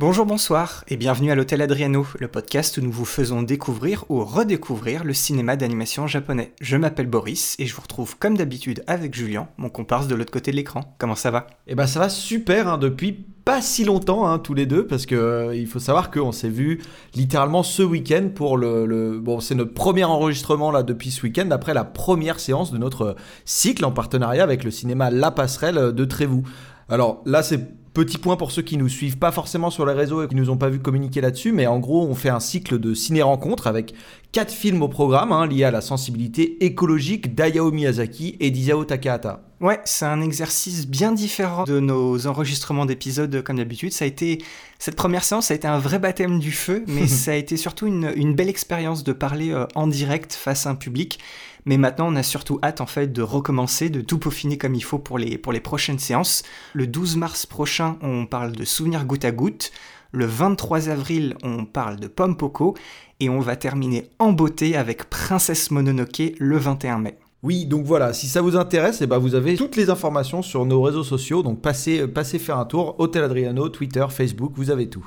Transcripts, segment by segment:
Bonjour, bonsoir et bienvenue à l'Hôtel Adriano, le podcast où nous vous faisons découvrir ou redécouvrir le cinéma d'animation japonais. Je m'appelle Boris et je vous retrouve comme d'habitude avec Julien, mon comparse de l'autre côté de l'écran. Comment ça va? Eh ben ça va super hein, depuis pas si longtemps hein, tous les deux parce que euh, il faut savoir qu'on s'est vu littéralement ce week-end pour le, bon c'est notre premier enregistrement là depuis ce week-end après la première séance de notre cycle en partenariat avec le cinéma La Passerelle de Trévoux. Alors là c'est Petit point pour ceux qui nous suivent pas forcément sur les réseaux et qui nous ont pas vu communiquer là-dessus, mais en gros, on fait un cycle de ciné-rencontres avec quatre films au programme hein, liés à la sensibilité écologique d'Hayao Miyazaki et d'Isao Takahata. Ouais, c'est un exercice bien différent de nos enregistrements d'épisodes comme d'habitude. Ça a été cette première séance, ça a été un vrai baptême du feu, mais ça a été surtout une, une belle expérience de parler euh, en direct face à un public. Mais maintenant, on a surtout hâte en fait de recommencer, de tout peaufiner comme il faut pour les, pour les prochaines séances. Le 12 mars prochain, on parle de souvenirs goutte à goutte. Le 23 avril, on parle de Pomme Poco. Et on va terminer en beauté avec Princesse Mononoke le 21 mai. Oui, donc voilà, si ça vous intéresse, eh ben vous avez toutes les informations sur nos réseaux sociaux, donc passez, passez faire un tour, Hôtel Adriano, Twitter, Facebook, vous avez tout.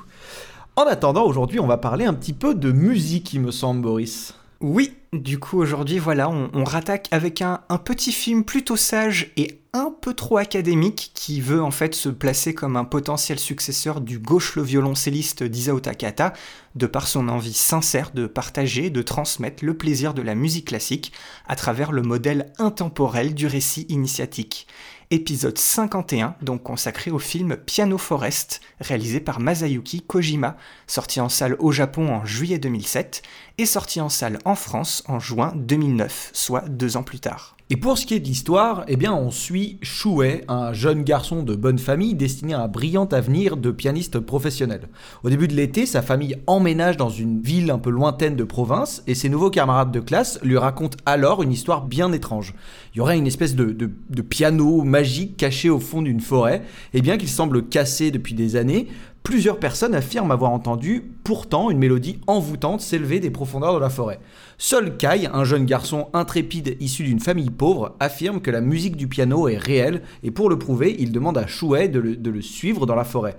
En attendant, aujourd'hui, on va parler un petit peu de musique, il me semble, Boris. Oui, du coup aujourd'hui voilà, on, on rattaque avec un, un petit film plutôt sage et un peu trop académique qui veut en fait se placer comme un potentiel successeur du gauche le violoncelliste d'Isao Takahata, de par son envie sincère de partager, de transmettre le plaisir de la musique classique à travers le modèle intemporel du récit initiatique. Épisode 51, donc consacré au film Piano Forest, réalisé par Masayuki Kojima, sorti en salle au Japon en juillet 2007 et sorti en salle en France en juin 2009, soit deux ans plus tard. Et pour ce qui est de l'histoire, eh bien, on suit Shuei, un jeune garçon de bonne famille destiné à un brillant avenir de pianiste professionnel. Au début de l'été, sa famille emménage dans une ville un peu lointaine de province et ses nouveaux camarades de classe lui racontent alors une histoire bien étrange. Il y aurait une espèce de, piano magique caché au fond d'une forêt, et bien qu'il semble cassé depuis des années, plusieurs personnes affirment avoir entendu pourtant une mélodie envoûtante s'élever des profondeurs de la forêt. Seul Kai, un jeune garçon intrépide issu d'une famille pauvre, affirme que la musique du piano est réelle et pour le prouver, il demande à Shuei de le, suivre dans la forêt.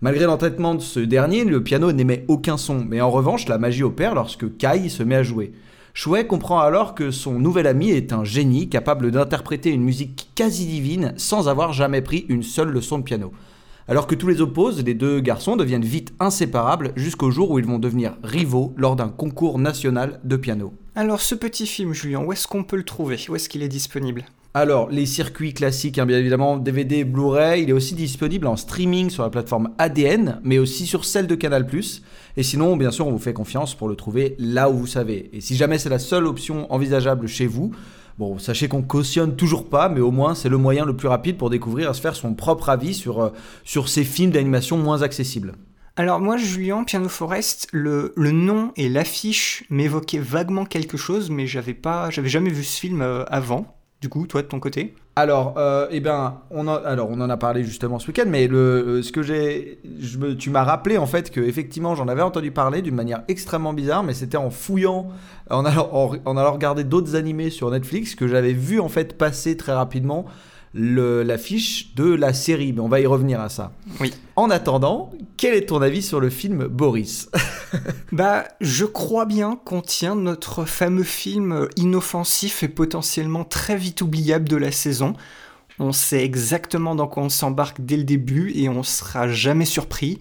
Malgré l'entêtement de ce dernier, le piano n'émet aucun son, mais en revanche, la magie opère lorsque Kai se met à jouer. Shuei comprend alors que son nouvel ami est un génie capable d'interpréter une musique quasi divine sans avoir jamais pris une seule leçon de piano. Alors que tous les opposent, les deux garçons deviennent vite inséparables jusqu'au jour où ils vont devenir rivaux lors d'un concours national de piano. Alors ce petit film, Julien, où est-ce qu'on peut le trouver? Où est-ce qu'il est disponible? Alors, les circuits classiques, hein, bien évidemment, DVD, Blu-ray, il est aussi disponible en streaming sur la plateforme ADN, mais aussi sur celle de Canal+. Et sinon, bien sûr, on vous fait confiance pour le trouver là où vous savez. Et si jamais c'est la seule option envisageable chez vous, bon, sachez qu'on cautionne toujours pas, mais au moins c'est le moyen le plus rapide pour découvrir et se faire son propre avis sur, euh, ces films d'animation moins accessibles. Alors moi, Julien, Piano Forest, le, le nom et l'affiche m'évoquaient vaguement quelque chose, mais j'avais pas, j'avais jamais vu ce film euh, avant. Du coup, toi de ton côté? Alors, euh, eh ben, on en, alors, on en a parlé justement ce week-end, mais le, euh, ce que j'ai, tu m'as rappelé en fait que effectivement j'en avais entendu parler d'une manière extrêmement bizarre, mais c'était en fouillant, en allant, en, allant regarder d'autres animés sur Netflix que j'avais vu en fait passer très rapidement l'affiche de la série, mais on va y revenir à ça. Oui. En attendant, quel est ton avis sur le film Boris? Bah, je crois bien qu'on tient notre fameux film inoffensif et potentiellement très vite oubliable de la saison. On sait exactement dans quoi on s'embarque dès le début et on sera jamais surpris.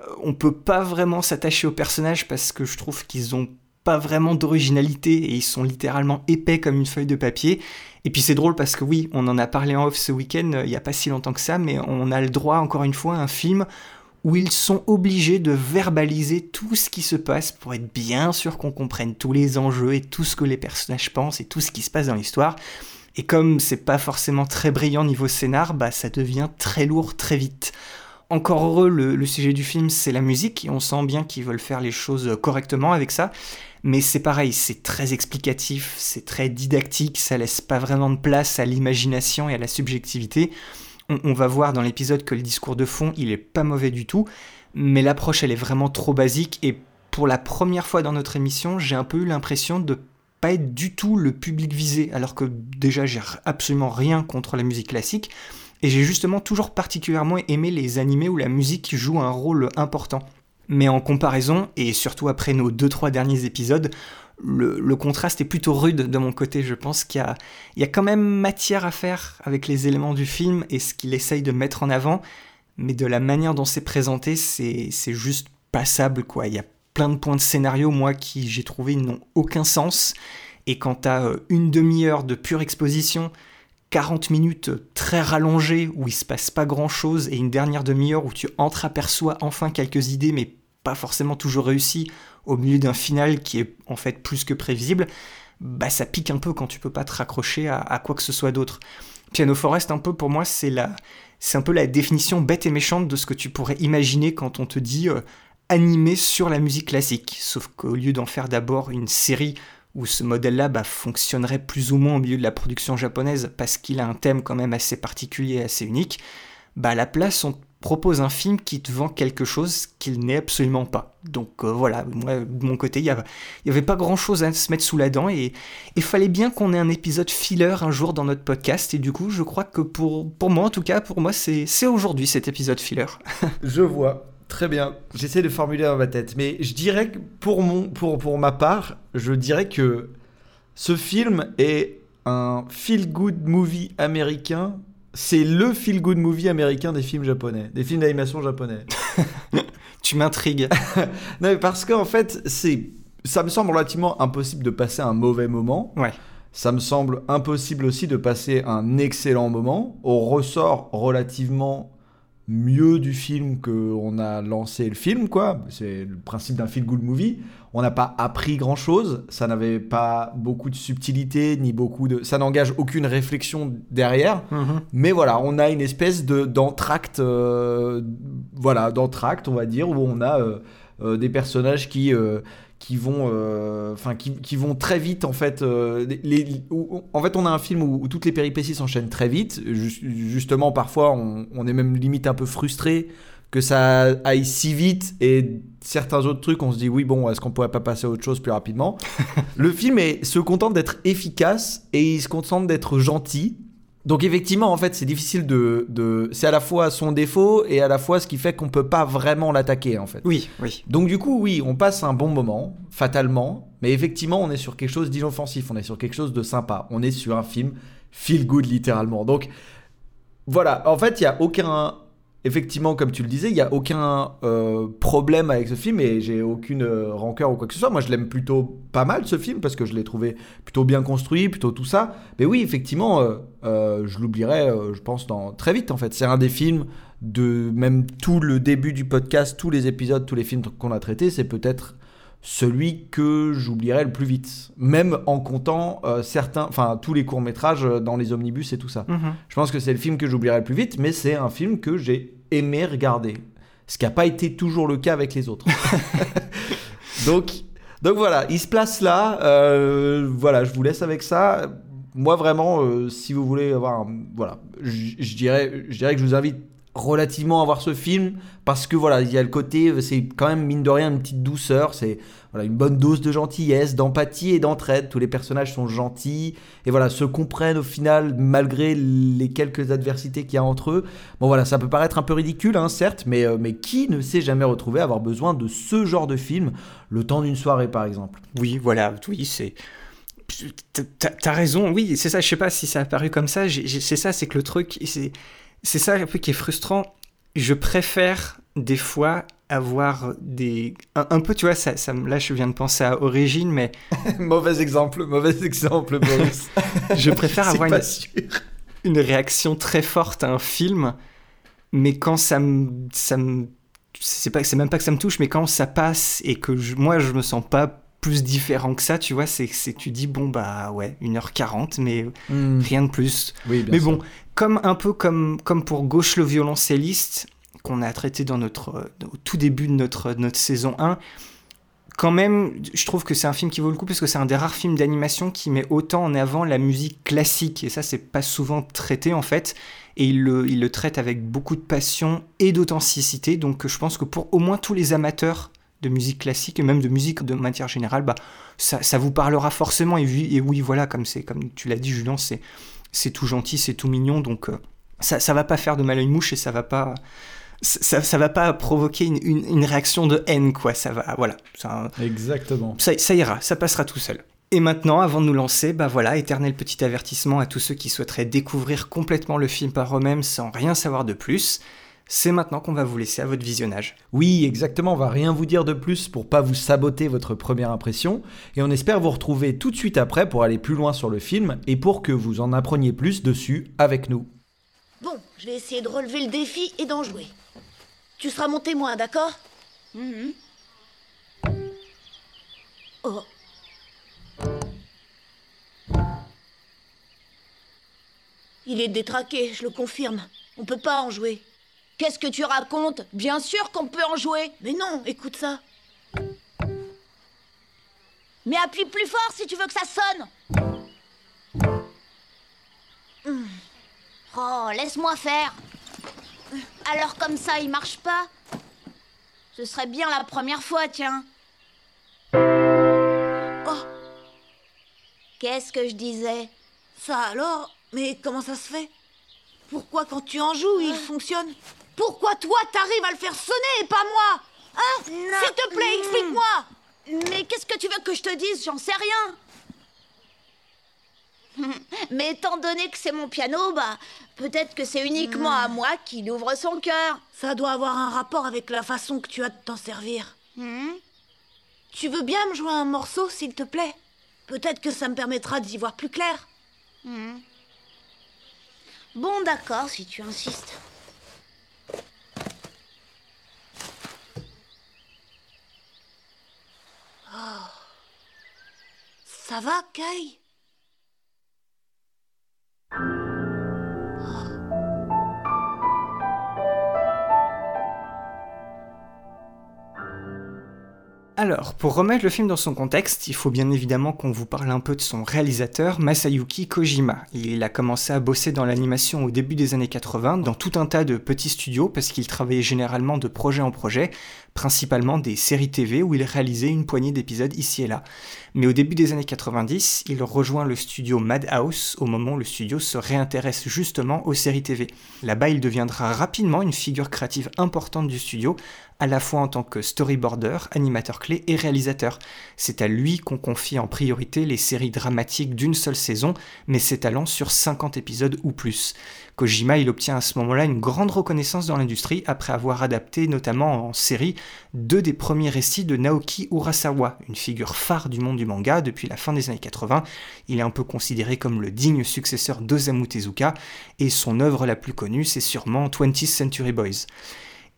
Euh, On peut pas vraiment s'attacher aux personnages parce que je trouve qu'ils ont pas vraiment d'originalité et ils sont littéralement épais comme une feuille de papier. Et puis c'est drôle parce que oui, on en a parlé en off ce week-end, euh, il y a pas si longtemps que ça, mais on a le droit encore une fois à un film où ils sont obligés de verbaliser tout ce qui se passe pour être bien sûr qu'on comprenne tous les enjeux et tout ce que les personnages pensent et tout ce qui se passe dans l'histoire. Et comme c'est pas forcément très brillant niveau scénar, bah ça devient très lourd très vite. Encore heureux, le, sujet du film c'est la musique, et on sent bien qu'ils veulent faire les choses correctement avec ça. Mais c'est pareil, c'est très explicatif, c'est très didactique, ça laisse pas vraiment de place à l'imagination et à la subjectivité. On, va voir dans l'épisode que le discours de fond, il est pas mauvais du tout, mais l'approche elle est vraiment trop basique et pour la première fois dans notre émission, j'ai un peu eu l'impression de pas être du tout le public visé, alors que déjà j'ai absolument rien contre la musique classique, et j'ai justement toujours particulièrement aimé les animés où la musique joue un rôle important. Mais en comparaison, et surtout après nos 2-3 derniers épisodes, le, contraste est plutôt rude de mon côté. Je pense qu'il y, a, quand même matière à faire avec les éléments du film et ce qu'il essaye de mettre en avant, mais de la manière dont c'est présenté, c'est juste passable, quoi. Il y a plein de points de scénario, moi, qui j'ai trouvé n'ont aucun sens. Et quand t'as euh, une demi-heure de pure exposition, 40 minutes très rallongées où il se passe pas grand chose et une dernière demi-heure où tu entreaperçois enfin quelques idées mais pas forcément toujours réussies au milieu d'un final qui est en fait plus que prévisible, bah ça pique un peu quand tu peux pas te raccrocher à, quoi que ce soit d'autre. Piano Forest un peu pour moi c'est la c'est un peu la définition bête et méchante de ce que tu pourrais imaginer quand on te dit euh, animé sur la musique classique. Sauf qu'au lieu d'en faire d'abord une série où ce modèle-là bah, fonctionnerait plus ou moins au milieu de la production japonaise parce qu'il a un thème quand même assez particulier, assez unique, bah à la place on propose un film qui te vend quelque chose qu'il n'est absolument pas. Donc euh, voilà, moi de mon côté, il n'y avait pas grand-chose à se mettre sous la dent et il fallait bien qu'on ait un épisode filler un jour dans notre podcast et du coup je crois que pour, pour moi en tout cas, pour moi c'est aujourd'hui cet épisode filler. je vois. Très bien. J'essaie de formuler dans ma tête. Mais je dirais que pour, mon, pour, pour ma part, je dirais que ce film est un feel-good movie américain. C'est le feel-good movie américain des films japonais, des films d'animation japonais. tu m'intrigues. non, mais parce qu'en fait, c'est, ça me semble relativement impossible de passer un mauvais moment. Ouais. Ça me semble impossible aussi de passer un excellent moment. Au ressort relativement mieux du film qu'on a lancé le film, quoi. C'est le principe d'un feel-good movie. On n'a pas appris grand-chose, ça n'avait pas beaucoup de subtilité, ni beaucoup de... Ça n'engage aucune réflexion derrière, mhm. mais voilà, on a une espèce de d'entracte, euh, voilà, d'entracte, on va dire, où on a euh, euh, des personnages qui qui vont, euh, enfin, qui, qui, vont très vite en fait. Euh, les, en fait, on a un film où, toutes les péripéties s'enchaînent très vite. justement, parfois, on, on, est même limite un peu frustré que ça aille si vite et certains autres trucs, on se dit oui, bon, est-ce qu'on pourrait pas passer à autre chose plus rapidement? Le film est, se contente d'être efficace et il se contente d'être gentil donc effectivement, en fait, c'est difficile de, de... c'est à la fois son défaut et à la fois ce qui fait qu'on peut pas vraiment l'attaquer, en fait. Oui, oui. Donc du coup, oui, on passe un bon moment, fatalement, mais effectivement, on est sur quelque chose d'inoffensif, on est sur quelque chose de sympa, on est sur un film feel good littéralement. Donc voilà, en fait, il y a aucun effectivement, comme tu le disais, il n'y a aucun euh, problème avec ce film et j'ai aucune euh, rancœur ou quoi que ce soit. Moi, je l'aime plutôt pas mal ce film parce que je l'ai trouvé plutôt bien construit, plutôt tout ça. Mais oui, effectivement, euh, je l'oublierai, je pense, très vite en fait. C'est un des films de même tout le début du podcast, tous les épisodes, tous les films qu'on a traités, c'est peut-être celui que j'oublierai le plus vite, même en comptant certains, enfin tous les courts métrages dans les omnibus et tout ça. Mhm. Je pense que c'est le film que j'oublierai le plus vite, mais c'est un film que j'ai aimé regarder. Ce qui n'a pas été toujours le cas avec les autres. donc, donc voilà, il se place là. Euh, voilà, je vous laisse avec ça. Moi vraiment, euh, si vous voulez avoir, voilà, je dirais, je dirais que je vous invite relativement à voir ce film parce que voilà, il y a le côté, c'est quand même mine de rien une petite douceur, c'est voilà, une bonne dose de gentillesse, d'empathie et d'entraide. Tous les personnages sont gentils et voilà, se comprennent au final malgré les quelques adversités qu'il y a entre eux. Bon voilà, ça peut paraître un peu ridicule, hein, certes, mais, euh, mais qui ne s'est jamais retrouvé à avoir besoin de ce genre de film le temps d'une soirée par exemple? Oui, voilà, oui, c'est T'as raison, oui, c'est ça, je sais pas si ça a paru comme ça, c'est ça, c'est que le truc, c'est c'est ça un peu qui est frustrant. Je préfère des fois avoir des un, peu tu vois ça, ça, là je viens de penser à Origine mais mauvais exemple mauvais exemple Boris je préfère avoir une, une, réaction très forte à un film mais quand ça me ça me c'est pas c'est même pas que ça me touche mais quand ça passe et que moi je me sens pas plus différent que ça, tu vois. C'est que tu dis, bon, bah ouais, 1h40, mais Hmm. rien de plus. Oui, bien Mais bon, comme un peu comme, pour Gauche le violoncelliste, qu'on a traité dans notre, euh, au tout début de notre, notre saison 1, quand même, je trouve que c'est un film qui vaut le coup parce que c'est un des rares films d'animation qui met autant en avant la musique classique. Et ça, c'est pas souvent traité en fait. Et il le, traite avec beaucoup de passion et d'authenticité. Donc je pense que pour au moins tous les amateurs de musique classique et même de musique de matière générale, bah, ça, vous parlera forcément. Et oui, et oui voilà, comme, comme tu l'as dit, Julien, c'est, c'est tout gentil, c'est tout mignon. Donc euh, ça, ça va pas faire de mal à une mouche et ça va pas ça, ça va pas provoquer une, une- une réaction de haine, quoi. Ça va, voilà. Ça, Exactement. ça, ça ira, ça passera tout seul. Et maintenant, avant de nous lancer, bah voilà, éternel petit avertissement à tous ceux qui souhaiteraient découvrir complètement le film par eux-mêmes sans rien savoir de plus. C'est maintenant qu'on va vous laisser à votre visionnage. Oui, exactement, on va rien vous dire de plus pour pas vous saboter votre première impression, et on espère vous retrouver tout de suite après pour aller plus loin sur le film et pour que vous en appreniez plus dessus avec nous. Bon, je vais essayer de relever le défi et d'en jouer. Tu seras mon témoin, d'accord? Oh. Il est détraqué, je le confirme. On peut pas en jouer. Qu'est-ce que tu racontes? Bien sûr qu'on peut en jouer. Mais non, écoute ça. Mais appuie plus fort si tu veux que ça sonne. Hmm. Oh, laisse-moi faire. Alors comme ça, il marche pas Ce serait bien la première fois, tiens. Oh, Qu'est-ce que je disais? Ça alors? Mais comment ça se fait? Pourquoi quand tu en joues, il fonctionne? Pourquoi toi, t'arrives à le faire sonner et pas moi Hein S'il te plaît, explique-moi Mais qu'est-ce que tu veux que je te dise? J'en sais rien. Mais étant donné que c'est mon piano, bah peut-être que c'est uniquement à moi qu'il ouvre son cœur. Ça doit avoir un rapport avec la façon que tu as de t'en servir. Hmm Tu veux bien me jouer un morceau, s'il te plaît? Peut-être que ça me permettra d'y voir plus clair. Bon, d'accord, si tu insistes. Ça va, Kai Alors, pour remettre le film dans son contexte, il faut bien évidemment qu'on vous parle un peu de son réalisateur, Masayuki Kojima. Il a commencé à bosser dans l'animation au début des années 80, dans tout un tas de petits studios, parce qu'il travaillait généralement de projet en projet, principalement des séries TV où il réalisait une poignée d'épisodes ici et là. Mais au début des années 90, il rejoint le studio Madhouse au moment où le studio se réintéresse justement aux séries TV. Là-bas, il deviendra rapidement une figure créative importante du studio, à la fois en tant que storyboarder, animateur clé et réalisateur. C'est à lui qu'on confie en priorité les séries dramatiques d'une seule saison, mais s'étalant sur 50 épisodes ou plus. Kojima, il obtient à ce moment-là une grande reconnaissance dans l'industrie après avoir adapté notamment en série deux des premiers récits de Naoki Urasawa, une figure phare du monde du manga depuis la fin des années 80. Il est un peu considéré comme le digne successeur d'Osamu Tezuka et son œuvre la plus connue, c'est sûrement 20th Century Boys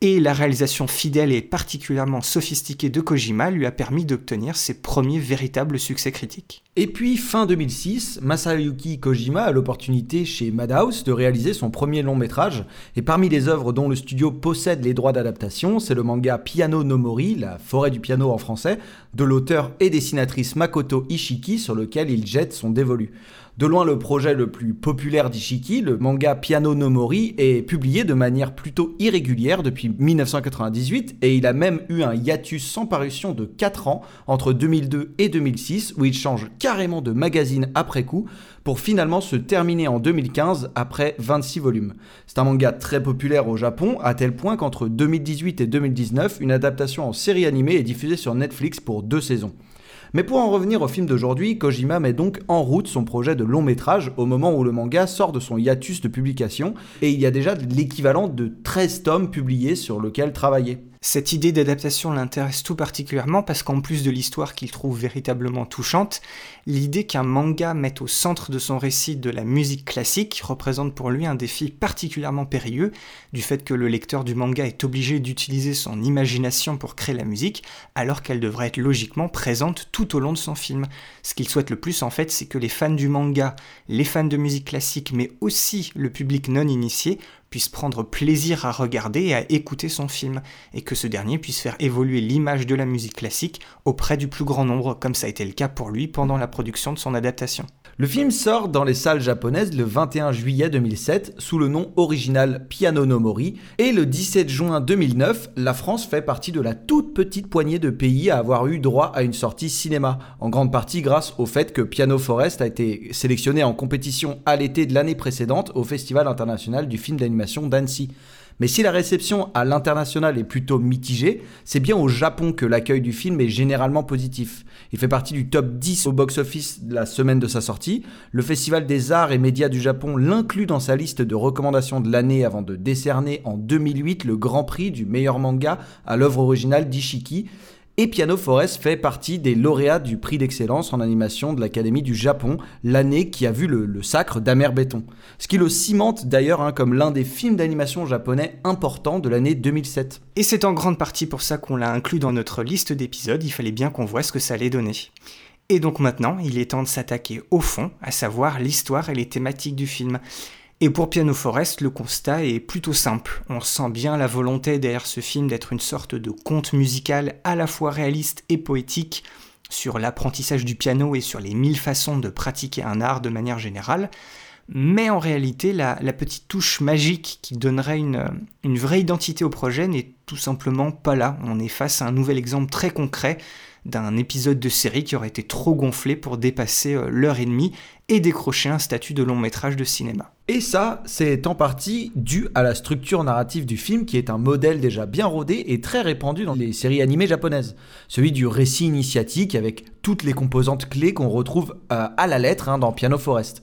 et la réalisation fidèle et particulièrement sophistiquée de Kojima lui a permis d'obtenir ses premiers véritables succès critiques. Et puis, fin 2006, Masayuki Kojima a l'opportunité chez Madhouse de réaliser son premier long métrage, et parmi les œuvres dont le studio possède les droits d'adaptation, c'est le manga Piano no Mori, la forêt du piano en français, de l'auteur et dessinatrice Makoto Ishiki sur lequel il jette son dévolu. De loin le projet le plus populaire d'Ishiki, le manga Piano no Mori est publié de manière plutôt irrégulière depuis 1998 et il a même eu un hiatus sans parution de 4 ans entre 2002 et 2006 où il change carrément de magazine après coup pour finalement se terminer en 2015 après 26 volumes. C'est un manga très populaire au Japon à tel point qu'entre 2018 et 2019 une adaptation en série animée est diffusée sur Netflix pour deux saisons. Mais pour en revenir au film d'aujourd'hui, Kojima met donc en route son projet de long métrage au moment où le manga sort de son hiatus de publication, et il y a déjà l'équivalent de 13 tomes publiés sur lequel travailler. Cette idée d'adaptation l'intéresse tout particulièrement parce qu'en plus de l'histoire qu'il trouve véritablement touchante, l'idée qu'un manga mette au centre de son récit de la musique classique représente pour lui un défi particulièrement périlleux, du fait que le lecteur du manga est obligé d'utiliser son imagination pour créer la musique, alors qu'elle devrait être logiquement présente tout au long de son film. Ce qu'il souhaite le plus en fait, c'est que les fans du manga, les fans de musique classique, mais aussi le public non initié, puisse prendre plaisir à regarder et à écouter son film, et que ce dernier puisse faire évoluer l'image de la musique classique auprès du plus grand nombre, comme ça a été le cas pour lui pendant la production de son adaptation. Le film sort dans les salles japonaises le 21 juillet 2007 sous le nom original Piano no Mori et le 17 juin 2009, la France fait partie de la toute petite poignée de pays à avoir eu droit à une sortie cinéma, en grande partie grâce au fait que Piano Forest a été sélectionné en compétition à l'été de l'année précédente au Festival international du film d'animation d'Annecy. Mais si la réception à l'international est plutôt mitigée, c'est bien au Japon que l'accueil du film est généralement positif. Il fait partie du top 10 au box-office la semaine de sa sortie. Le Festival des arts et médias du Japon l'inclut dans sa liste de recommandations de l'année avant de décerner en 2008 le Grand Prix du meilleur manga à l'œuvre originale d'Ishiki. Et Piano Forest fait partie des lauréats du prix d'excellence en animation de l'Académie du Japon, l'année qui a vu le, sacre d'Amer Béton. Ce qui le cimente d'ailleurs hein, comme l'un des films d'animation japonais importants de l'année 2007. Et c'est en grande partie pour ça qu'on l'a inclus dans notre liste d'épisodes, il fallait bien qu'on voit ce que ça allait donner. Et donc maintenant, il est temps de s'attaquer au fond, à savoir l'histoire et les thématiques du film. Et pour Piano Forest, le constat est plutôt simple. On sent bien la volonté derrière ce film d'être une sorte de conte musical à la fois réaliste et poétique sur l'apprentissage du piano et sur les mille façons de pratiquer un art de manière générale. Mais en réalité, la, petite touche magique qui donnerait une, vraie identité au projet n'est tout simplement pas là. On est face à un nouvel exemple très concret d'un épisode de série qui aurait été trop gonflé pour dépasser euh, l'heure et demie et décrocher un statut de long métrage de cinéma. Et ça, c'est en partie dû à la structure narrative du film qui est un modèle déjà bien rodé et très répandu dans les séries animées japonaises. Celui du récit initiatique avec toutes les composantes clés qu'on retrouve euh, à la lettre hein, dans Piano Forest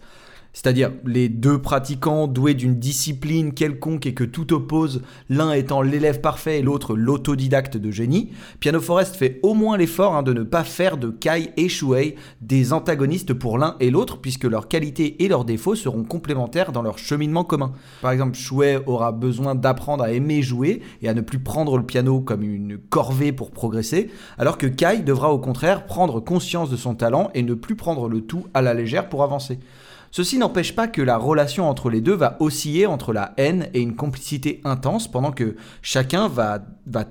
c'est-à-dire les deux pratiquants doués d'une discipline quelconque et que tout oppose, l'un étant l'élève parfait et l'autre l'autodidacte de génie, Piano Forest fait au moins l'effort hein, de ne pas faire de Kai et Shuei des antagonistes pour l'un et l'autre, puisque leurs qualités et leurs défauts seront complémentaires dans leur cheminement commun. Par exemple, Shuei aura besoin d'apprendre à aimer jouer et à ne plus prendre le piano comme une corvée pour progresser, alors que Kai devra au contraire prendre conscience de son talent et ne plus prendre le tout à la légère pour avancer. Ceci n'empêche pas que la relation entre les deux va osciller entre la haine et une complicité intense pendant que chacun va,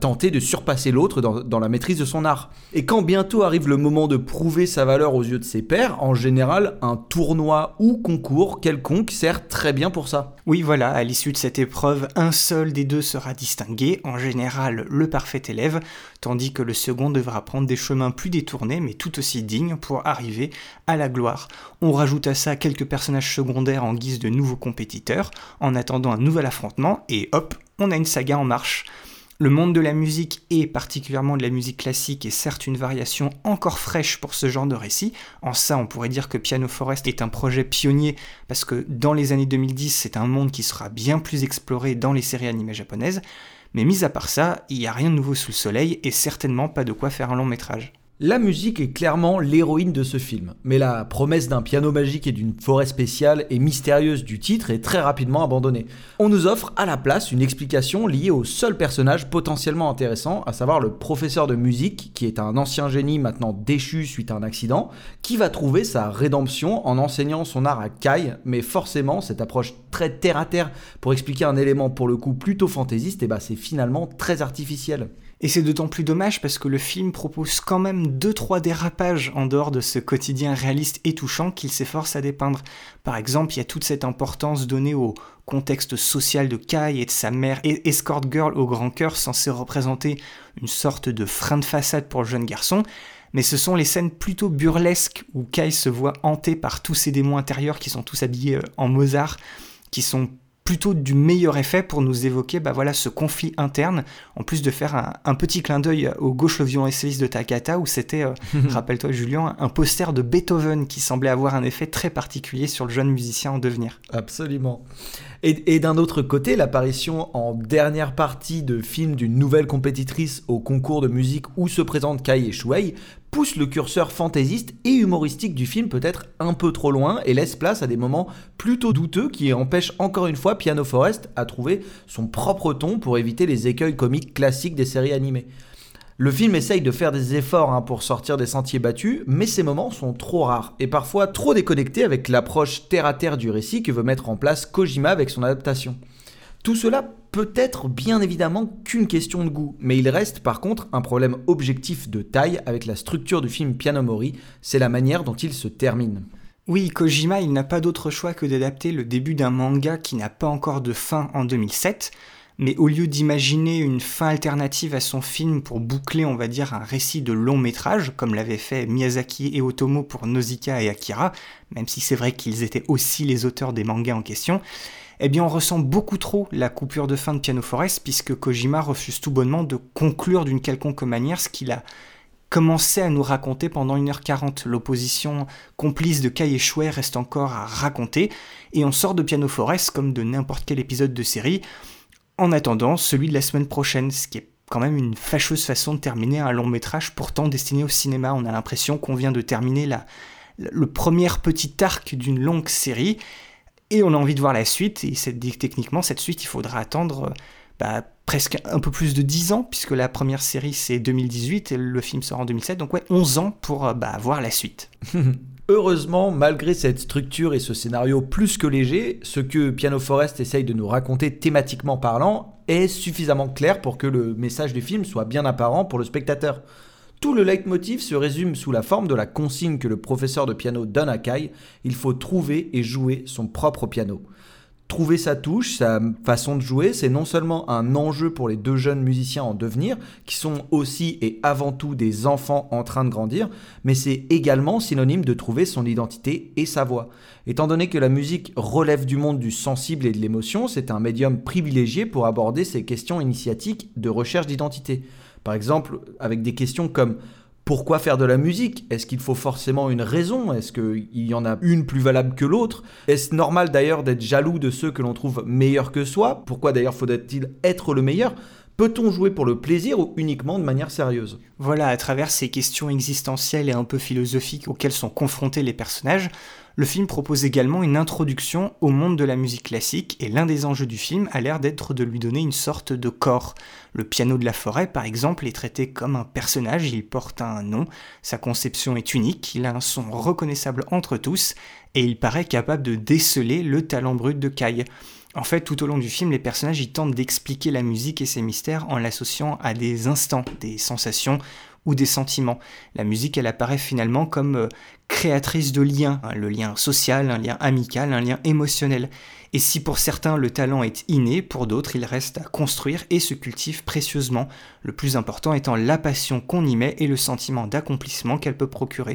tenter de surpasser l'autre dans, dans, la maîtrise de son art. Et quand bientôt arrive le moment de prouver sa valeur aux yeux de ses pairs, en général, un tournoi ou concours quelconque sert très bien pour ça. Oui, voilà, à l'issue de cette épreuve, un seul des deux sera distingué, en général le parfait élève, tandis que le second devra prendre des chemins plus détournés mais tout aussi dignes pour arriver à la gloire. On rajoute à ça quelques personnages secondaires en guise de nouveaux compétiteurs, en attendant un nouvel affrontement, et hop, on a une saga en marche. Le monde de la musique et particulièrement de la musique classique est certes une variation encore fraîche pour ce genre de récit. En ça, on pourrait dire que Piano Forest est un projet pionnier parce que dans les années 2010, c'est un monde qui sera bien plus exploré dans les séries animées japonaises. Mais mis à part ça, il n'y a rien de nouveau sous le soleil et certainement pas de quoi faire un long métrage. La musique est clairement l'héroïne de ce film, mais la promesse d'un piano magique et d'une forêt spéciale et mystérieuse du titre est très rapidement abandonnée. On nous offre à la place une explication liée au seul personnage potentiellement intéressant, à savoir le professeur de musique, qui est un ancien génie maintenant déchu suite à un accident, qui va trouver sa rédemption en enseignant son art à Kai, mais forcément cette approche très terre à terre pour expliquer un élément pour le coup plutôt fantaisiste, et bah c'est finalement très artificiel. Et c'est d'autant plus dommage parce que le film propose quand même 2-3 dérapages en dehors de ce quotidien réaliste et touchant qu'il s'efforce à dépeindre. Par exemple, il y a toute cette importance donnée au contexte social de Kai et de sa mère, escort girl au grand cœur censé représenter une sorte de frein de façade pour le jeune garçon. Mais ce sont les scènes plutôt burlesques où Kai se voit hanté par tous ses démons intérieurs qui sont tous habillés euh, en Mozart, qui sont plutôt du meilleur effet pour nous évoquer bah voilà, ce conflit interne, en plus de faire un, petit clin d'œil au gauche le violon essayiste de Takata, où c'était, euh, rappelle-toi Julien, un poster de Beethoven qui semblait avoir un effet très particulier sur le jeune musicien en devenir. Absolument. Et, d'un autre côté, l'apparition en dernière partie de films d'une nouvelle compétitrice au concours de musique où se présentent Kai et Shuei pousse le curseur fantaisiste et humoristique du film peut-être un peu trop loin et laisse place à des moments plutôt douteux qui empêchent encore une fois Piano Forest à trouver son propre ton pour éviter les écueils comiques classiques des séries animées. Le film essaye de faire des efforts hein, pour sortir des sentiers battus, mais ces moments sont trop rares et parfois trop déconnectés avec l'approche terre-à-terre du récit que veut mettre en place Kojima avec son adaptation. Tout cela peut être bien évidemment qu'une question de goût, mais il reste par contre un problème objectif de taille avec la structure du film Piano Mori, c'est la manière dont il se termine. Oui, Kojima, il n'a pas d'autre choix que d'adapter le début d'un manga qui n'a pas encore de fin en 2007, mais au lieu d'imaginer une fin alternative à son film pour boucler, on va dire, un récit de long métrage, comme l'avaient fait Miyazaki et Otomo pour Nausicaa et Akira, même si c'est vrai qu'ils étaient aussi les auteurs des mangas en question, eh bien on ressent beaucoup trop la coupure de fin de Piano Forest, puisque Kojima refuse tout bonnement de conclure d'une quelconque manière ce qu'il a commencé à nous raconter pendant 1h40. L'opposition complice de Kai et reste encore à raconter, et on sort de Piano Forest comme de n'importe quel épisode de série, en attendant celui de la semaine prochaine, ce qui est quand même une fâcheuse façon de terminer un long métrage pourtant destiné au cinéma. On a l'impression qu'on vient de terminer la, le premier petit arc d'une longue série et on a envie de voir la suite. Et techniquement, cette suite, il faudra attendre bah, presque un peu plus de 10 ans, puisque la première série c'est 2018 et le film sort en 2007. Donc ouais, 11 ans pour bah, voir la suite. Heureusement, malgré cette structure et ce scénario plus que léger, ce que Piano Forest essaye de nous raconter thématiquement parlant est suffisamment clair pour que le message du film soit bien apparent pour le spectateur. Tout le leitmotiv se résume sous la forme de la consigne que le professeur de piano donne à Kai, il faut trouver et jouer son propre piano trouver sa touche, sa façon de jouer, c'est non seulement un enjeu pour les deux jeunes musiciens en devenir, qui sont aussi et avant tout des enfants en train de grandir, mais c'est également synonyme de trouver son identité et sa voix. Étant donné que la musique relève du monde du sensible et de l'émotion, c'est un médium privilégié pour aborder ces questions initiatiques de recherche d'identité. Par exemple, avec des questions comme pourquoi faire de la musique? Est-ce qu'il faut forcément une raison? Est-ce qu'il y en a une plus valable que l'autre? Est-ce normal d'ailleurs d'être jaloux de ceux que l'on trouve meilleurs que soi? Pourquoi d'ailleurs faudrait-il être le meilleur? Peut-on jouer pour le plaisir ou uniquement de manière sérieuse? Voilà, à travers ces questions existentielles et un peu philosophiques auxquelles sont confrontés les personnages, le film propose également une introduction au monde de la musique classique et l'un des enjeux du film a l'air d'être de lui donner une sorte de corps. Le piano de la forêt, par exemple, est traité comme un personnage, il porte un nom, sa conception est unique, il a un son reconnaissable entre tous et il paraît capable de déceler le talent brut de Kai. En fait, tout au long du film, les personnages y tentent d'expliquer la musique et ses mystères en l'associant à des instants, des sensations ou des sentiments. La musique, elle apparaît finalement comme euh, créatrice de liens, hein, le lien social, un lien amical, un lien émotionnel. Et si pour certains le talent est inné, pour d'autres il reste à construire et se cultive précieusement, le plus important étant la passion qu'on y met et le sentiment d'accomplissement qu'elle peut procurer.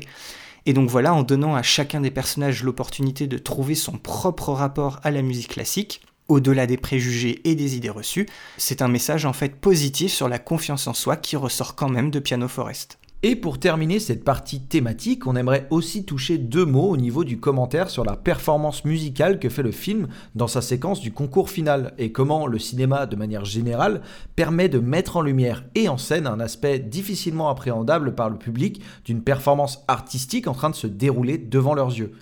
Et donc voilà, en donnant à chacun des personnages l'opportunité de trouver son propre rapport à la musique classique, au-delà des préjugés et des idées reçues, c'est un message en fait positif sur la confiance en soi qui ressort quand même de Piano Forest. Et pour terminer cette partie thématique, on aimerait aussi toucher deux mots au niveau du commentaire sur la performance musicale que fait le film dans sa séquence du concours final et comment le cinéma de manière générale permet de mettre en lumière et en scène un aspect difficilement appréhendable par le public d'une performance artistique en train de se dérouler devant leurs yeux.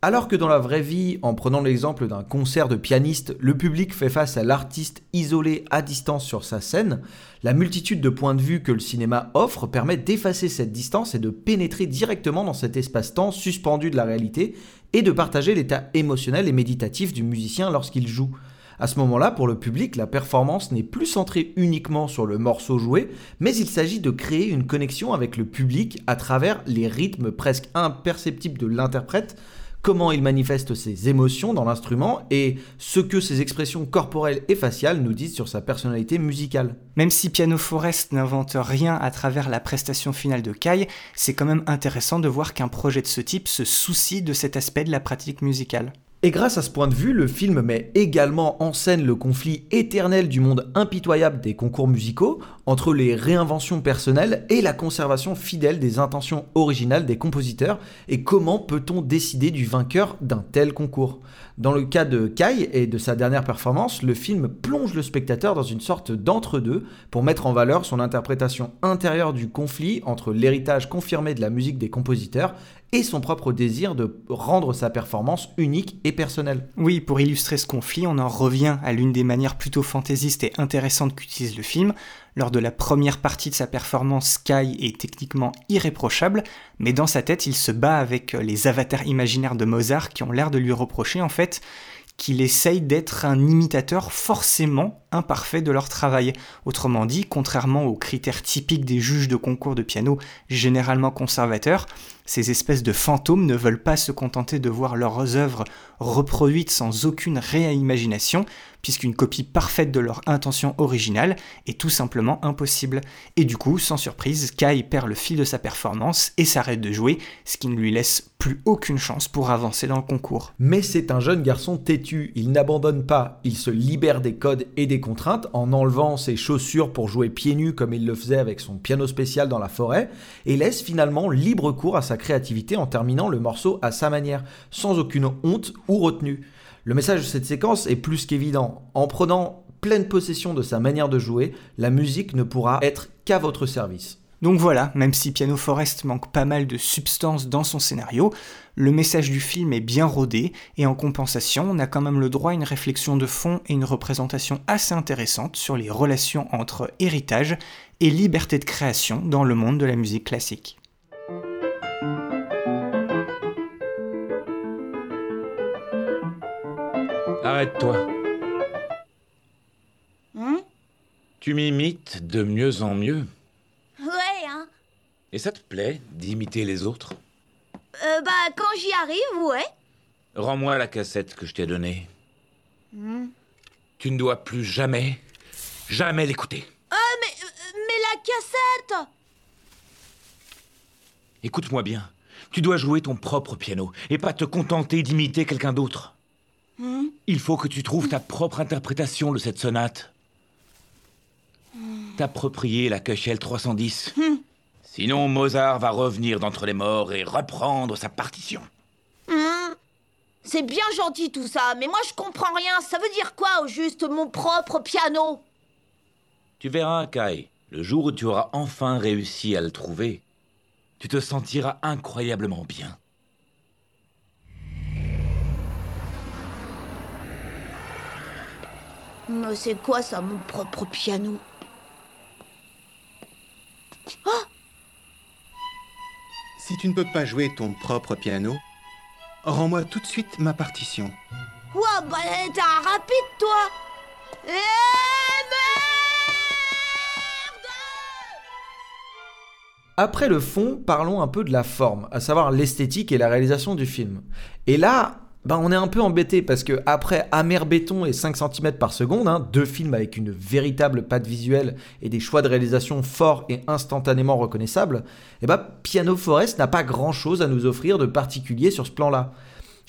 Alors que dans la vraie vie, en prenant l'exemple d'un concert de pianiste, le public fait face à l'artiste isolé à distance sur sa scène, la multitude de points de vue que le cinéma offre permet d'effacer cette distance et de pénétrer directement dans cet espace-temps suspendu de la réalité et de partager l'état émotionnel et méditatif du musicien lorsqu'il joue. À ce moment-là, pour le public, la performance n'est plus centrée uniquement sur le morceau joué, mais il s'agit de créer une connexion avec le public à travers les rythmes presque imperceptibles de l'interprète, comment il manifeste ses émotions dans l'instrument et ce que ses expressions corporelles et faciales nous disent sur sa personnalité musicale. Même si Piano Forest n'invente rien à travers la prestation finale de Kai, c'est quand même intéressant de voir qu'un projet de ce type se soucie de cet aspect de la pratique musicale. Et grâce à ce point de vue, le film met également en scène le conflit éternel du monde impitoyable des concours musicaux entre les réinventions personnelles et la conservation fidèle des intentions originales des compositeurs et comment peut-on décider du vainqueur d'un tel concours? Dans le cas de Kai et de sa dernière performance, le film plonge le spectateur dans une sorte d'entre-deux pour mettre en valeur son interprétation intérieure du conflit entre l'héritage confirmé de la musique des compositeurs et son propre désir de rendre sa performance unique et personnelle. Oui, pour illustrer ce conflit, on en revient à l'une des manières plutôt fantaisistes et intéressantes qu'utilise le film. Lors de la première partie de sa performance, Sky est techniquement irréprochable, mais dans sa tête, il se bat avec les avatars imaginaires de Mozart qui ont l'air de lui reprocher en fait qu'il essaye d'être un imitateur forcément imparfait de leur travail. Autrement dit, contrairement aux critères typiques des juges de concours de piano généralement conservateurs, ces espèces de fantômes ne veulent pas se contenter de voir leurs œuvres reproduites sans aucune réimagination, puisqu'une copie parfaite de leur intention originale est tout simplement impossible. Et du coup, sans surprise, Kai perd le fil de sa performance et s'arrête de jouer, ce qui ne lui laisse plus aucune chance pour avancer dans le concours. Mais c'est un jeune garçon têtu, il n'abandonne pas, il se libère des codes et des contraintes en enlevant ses chaussures pour jouer pieds nus comme il le faisait avec son piano spécial dans la forêt, et laisse finalement libre cours à sa créativité en terminant le morceau à sa manière, sans aucune honte ou retenue. Le message de cette séquence est plus qu'évident. En prenant pleine possession de sa manière de jouer, la musique ne pourra être qu'à votre service. Donc voilà, même si Piano Forest manque pas mal de substance dans son scénario, le message du film est bien rodé, et en compensation, on a quand même le droit à une réflexion de fond et une représentation assez intéressante sur les relations entre héritage et liberté de création dans le monde de la musique classique. Arrête-toi. Hein? Tu m'imites de mieux en mieux. Ouais, hein Et ça te plaît d'imiter les autres? Euh, Bah, quand j'y arrive, ouais. Rends-moi la cassette que je t'ai donnée. Hmm. Tu ne dois plus jamais, jamais l'écouter. Euh, mais, euh, mais la cassette Écoute-moi bien. Tu dois jouer ton propre piano et pas te contenter d'imiter quelqu'un d'autre. Hmm. Il faut que tu trouves ta propre interprétation de cette sonate. T'approprier la Köchel 310. Hmm. Sinon, Mozart va revenir d'entre les morts et reprendre sa partition. Hmm. C'est bien gentil tout ça, mais moi je comprends rien. Ça veut dire quoi au juste mon propre piano? Tu verras, Kai, le jour où tu auras enfin réussi à le trouver, tu te sentiras incroyablement bien. Mais c'est quoi ça, mon propre piano Si tu ne peux pas jouer ton propre piano, rends-moi tout de suite ma partition. Ouah, bah t'es un rapide toi Eh merde Après le fond, parlons un peu de la forme, à savoir l'esthétique et la réalisation du film. Et là, ben on est un peu embêté parce que après Amer Béton et 5 cm par seconde, hein, deux films avec une véritable patte visuelle et des choix de réalisation forts et instantanément reconnaissables, et ben Piano Forest n'a pas grand chose à nous offrir de particulier sur ce plan-là.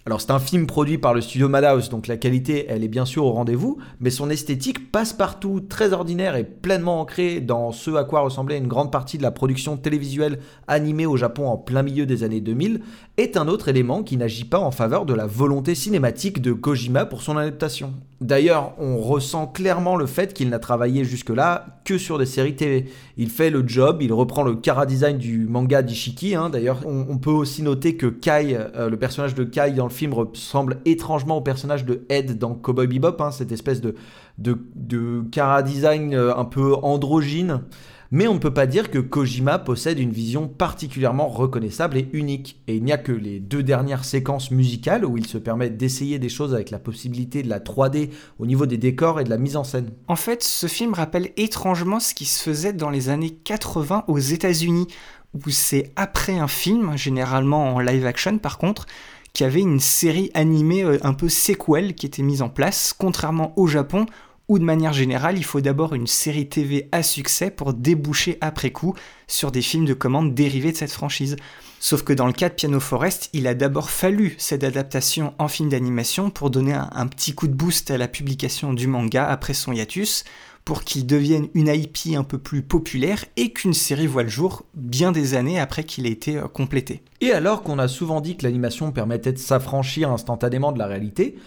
Alors c'est un film produit par le studio Madhouse, donc la qualité elle est bien sûr au rendez-vous, mais son esthétique passe partout, très ordinaire et pleinement ancrée dans ce à quoi ressemblait une grande partie de la production télévisuelle animée au Japon en plein milieu des années 2000, est un autre élément qui n'agit pas en faveur de la volonté cinématique de Kojima pour son adaptation. D'ailleurs, on ressent clairement le fait qu'il n'a travaillé jusque-là que sur des séries TV. Il fait le job, il reprend le cara design du manga d'Ishiki. Hein. D'ailleurs, on, peut aussi noter que Kai, euh, le personnage de Kai dans le film, ressemble étrangement au personnage de Ed dans Cowboy Bebop, hein, cette espèce de, de, de cara design euh, un peu androgyne. Mais on ne peut pas dire que Kojima possède une vision particulièrement reconnaissable et unique. Et il n'y a que les deux dernières séquences musicales où il se permet d'essayer des choses avec la possibilité de la 3D au niveau des décors et de la mise en scène. En fait, ce film rappelle étrangement ce qui se faisait dans les années 80 aux États-Unis, où c'est après un film, généralement en live action par contre, qu'il y avait une série animée euh, un peu sequel qui était mise en place, contrairement au Japon ou de manière générale, il faut d'abord une série TV à succès pour déboucher après coup sur des films de commande dérivés de cette franchise. Sauf que dans le cas de Piano Forest, il a d'abord fallu cette adaptation en film d'animation pour donner un, petit coup de boost à la publication du manga après son hiatus, pour qu'il devienne une IP un peu plus populaire et qu'une série voit le jour bien des années après qu'il ait été euh, complété. Et alors qu'on a souvent dit que l'animation permettait de s'affranchir instantanément de la réalité,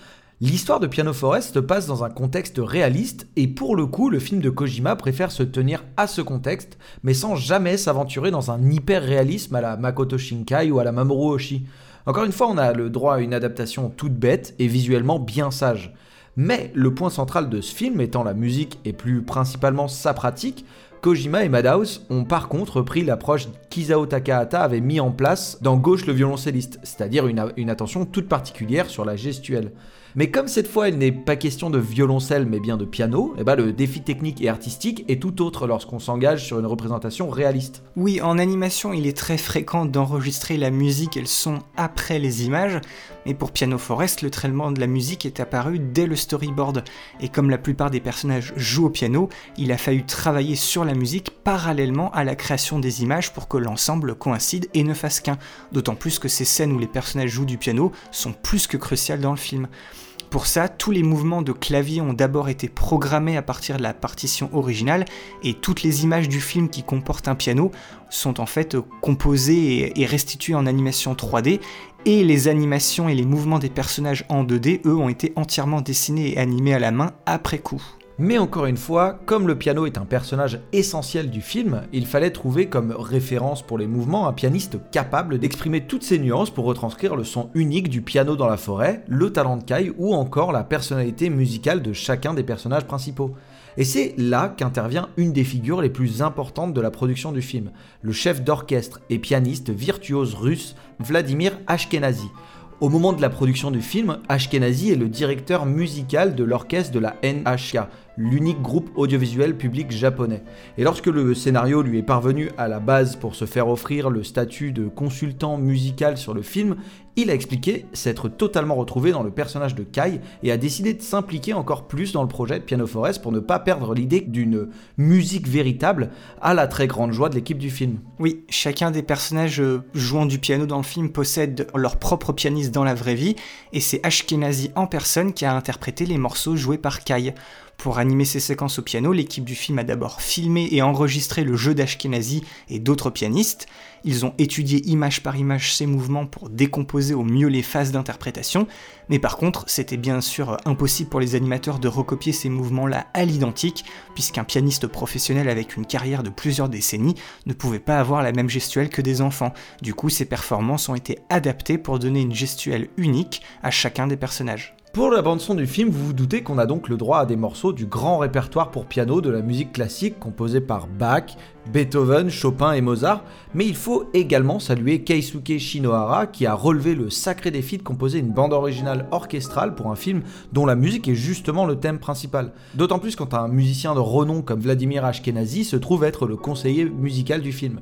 L'histoire de Piano Forest passe dans un contexte réaliste et pour le coup, le film de Kojima préfère se tenir à ce contexte, mais sans jamais s'aventurer dans un hyper-réalisme à la Makoto Shinkai ou à la Mamoru Oshii. Encore une fois, on a le droit à une adaptation toute bête et visuellement bien sage. Mais le point central de ce film étant la musique et plus principalement sa pratique, Kojima et Madhouse ont par contre pris l'approche qu'Isao Takahata avait mis en place dans Gauche le violoncelliste, c'est-à-dire une attention toute particulière sur la gestuelle. Mais comme cette fois il n'est pas question de violoncelle mais bien de piano, eh ben le défi technique et artistique est tout autre lorsqu'on s'engage sur une représentation réaliste. Oui, en animation il est très fréquent d'enregistrer la musique et le son après les images, mais pour Piano Forest le traitement de la musique est apparu dès le storyboard, et comme la plupart des personnages jouent au piano, il a fallu travailler sur la musique parallèlement à la création des images pour que l'ensemble coïncide et ne fasse qu'un, d'autant plus que ces scènes où les personnages jouent du piano sont plus que cruciales dans le film. Pour ça, tous les mouvements de clavier ont d'abord été programmés à partir de la partition originale et toutes les images du film qui comportent un piano sont en fait composées et restituées en animation 3D et les animations et les mouvements des personnages en 2D, eux, ont été entièrement dessinés et animés à la main après coup. Mais encore une fois, comme le piano est un personnage essentiel du film, il fallait trouver comme référence pour les mouvements un pianiste capable d'exprimer toutes ces nuances pour retranscrire le son unique du piano dans la forêt, le talent de Kai ou encore la personnalité musicale de chacun des personnages principaux. Et c'est là qu'intervient une des figures les plus importantes de la production du film, le chef d'orchestre et pianiste virtuose russe Vladimir Ashkenazi. Au moment de la production du film, Ashkenazi est le directeur musical de l'orchestre de la NHK, l'unique groupe audiovisuel public japonais. Et lorsque le scénario lui est parvenu à la base pour se faire offrir le statut de consultant musical sur le film, il a expliqué s'être totalement retrouvé dans le personnage de Kai et a décidé de s'impliquer encore plus dans le projet de Piano Forest pour ne pas perdre l'idée d'une musique véritable à la très grande joie de l'équipe du film. Oui, chacun des personnages euh, jouant du piano dans le film possède leur propre pianiste dans la vraie vie et c'est Ashkenazi en personne qui a interprété les morceaux joués par Kai. Pour animer ces séquences au piano, l'équipe du film a d'abord filmé et enregistré le jeu d'Ashkenazi et d'autres pianistes. Ils ont étudié image par image ces mouvements pour décomposer au mieux les phases d'interprétation, mais par contre, c'était bien sûr impossible pour les animateurs de recopier ces mouvements-là à l'identique, puisqu'un pianiste professionnel avec une carrière de plusieurs décennies ne pouvait pas avoir la même gestuelle que des enfants. Du coup, ces performances ont été adaptées pour donner une gestuelle unique à chacun des personnages. Pour la bande-son du film, vous vous doutez qu'on a donc le droit à des morceaux du grand répertoire pour piano de la musique classique composée par Bach, Beethoven, Chopin et Mozart, mais il faut également saluer Keisuke Shinohara qui a relevé le sacré défi de composer une bande originale orchestrale pour un film dont la musique est justement le thème principal. D'autant plus quand un musicien de renom comme Vladimir Ashkenazi se trouve être le conseiller musical du film.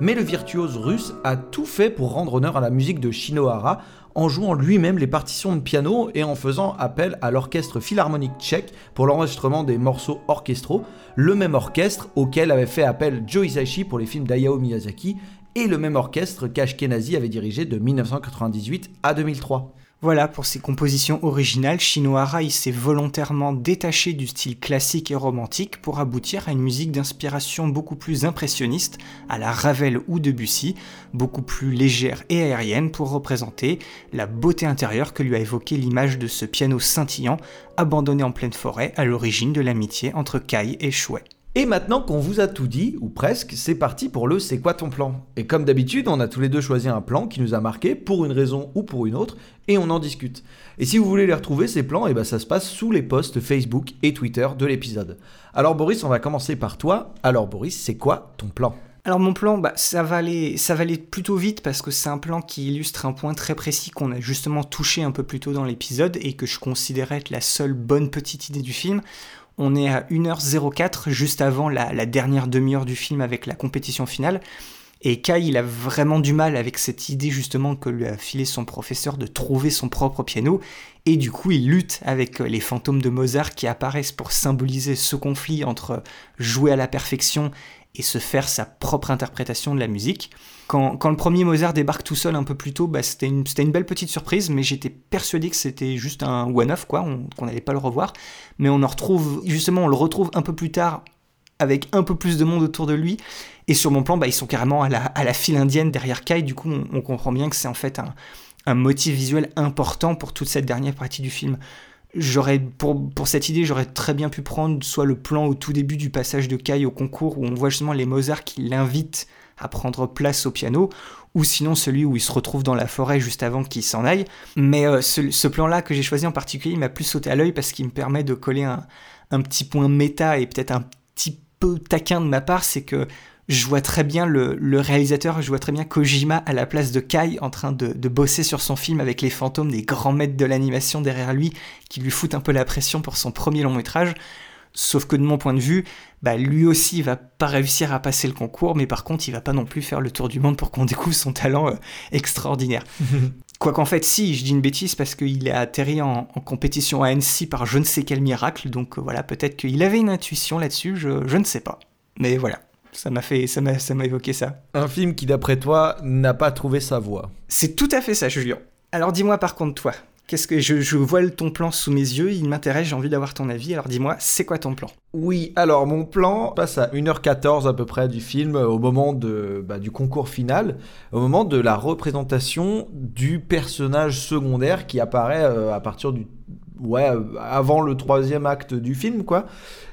Mais le virtuose russe a tout fait pour rendre honneur à la musique de Shinohara en jouant lui-même les partitions de piano et en faisant appel à l'orchestre philharmonique tchèque pour l'enregistrement des morceaux orchestraux, le même orchestre auquel avait fait appel Joe Hisaishi pour les films d'Ayao Miyazaki et le même orchestre qu'Ashkenazi avait dirigé de 1998 à 2003. Voilà, pour ses compositions originales, Shinohara s'est volontairement détaché du style classique et romantique pour aboutir à une musique d'inspiration beaucoup plus impressionniste, à la Ravel ou Debussy, beaucoup plus légère et aérienne pour représenter la beauté intérieure que lui a évoqué l'image de ce piano scintillant abandonné en pleine forêt à l'origine de l'amitié entre Kai et Chouet. Et maintenant qu'on vous a tout dit, ou presque, c'est parti pour le C'est quoi ton plan? Et comme d'habitude, on a tous les deux choisi un plan qui nous a marqué pour une raison ou pour une autre, et on en discute. Et si vous voulez les retrouver, ces plans, et eh ben ça se passe sous les posts Facebook et Twitter de l'épisode. Alors Boris, on va commencer par toi. Alors Boris, c'est quoi ton plan? Alors mon plan, bah, ça, va aller, ça va aller plutôt vite parce que c'est un plan qui illustre un point très précis qu'on a justement touché un peu plus tôt dans l'épisode et que je considérais être la seule bonne petite idée du film. On est à 1h04, juste avant la, dernière demi-heure du film avec la compétition finale. Et Kai, il a vraiment du mal avec cette idée justement que lui a filé son professeur de trouver son propre piano. Et du coup, il lutte avec les fantômes de Mozart qui apparaissent pour symboliser ce conflit entre jouer à la perfection et se faire sa propre interprétation de la musique. Quand, le premier Mozart débarque tout seul un peu plus tôt, bah, c'était une, belle petite surprise, mais j'étais persuadé que c'était juste un one-off, quoi, qu'on n'allait pas le revoir. Mais on en retrouve, justement, on le retrouve un peu plus tard avec un peu plus de monde autour de lui. Et sur mon plan, bah, ils sont carrément à la, file indienne derrière Kai. Du coup, on, on comprend bien que c'est en fait un motif visuel important pour toute cette dernière partie du film. J'aurais pour, pour cette idée, j'aurais très bien pu prendre soit le plan au tout début du passage de Kai au concours où on voit justement les Mozart qui l'invitent à prendre place au piano, ou sinon celui où il se retrouve dans la forêt juste avant qu'il s'en aille. Mais euh, ce, ce plan-là que j'ai choisi en particulier, il m'a plus sauté à l'œil parce qu'il me permet de coller un, un petit point méta et peut-être un petit peu taquin de ma part, c'est que je vois très bien le, le, réalisateur, je vois très bien Kojima à la place de Kai en train de, de, bosser sur son film avec les fantômes des grands maîtres de l'animation derrière lui qui lui foutent un peu la pression pour son premier long métrage. Sauf que de mon point de vue, bah lui aussi il va pas réussir à passer le concours, mais par contre il va pas non plus faire le tour du monde pour qu'on découvre son talent euh, extraordinaire. Quoi qu'en fait, si, je dis une bêtise parce qu'il est atterri en, en, compétition à Annecy par je ne sais quel miracle, donc euh, voilà, peut-être qu'il avait une intuition là-dessus, je, je ne sais pas. Mais voilà ça m'a fait ça m'a ça m'a évoqué ça. Un film qui d'après toi n'a pas trouvé sa voie. C'est tout à fait ça, Julien. Alors dis-moi par contre toi, qu'est-ce que je, je vois ton plan sous mes yeux, il m'intéresse, j'ai envie d'avoir ton avis. Alors dis-moi, c'est quoi ton plan? Oui, alors mon plan passe à 1h14 à peu près du film au moment de bah, du concours final, au moment de la représentation du personnage secondaire qui apparaît euh, à partir du ouais, avant le troisième acte du film, quoi,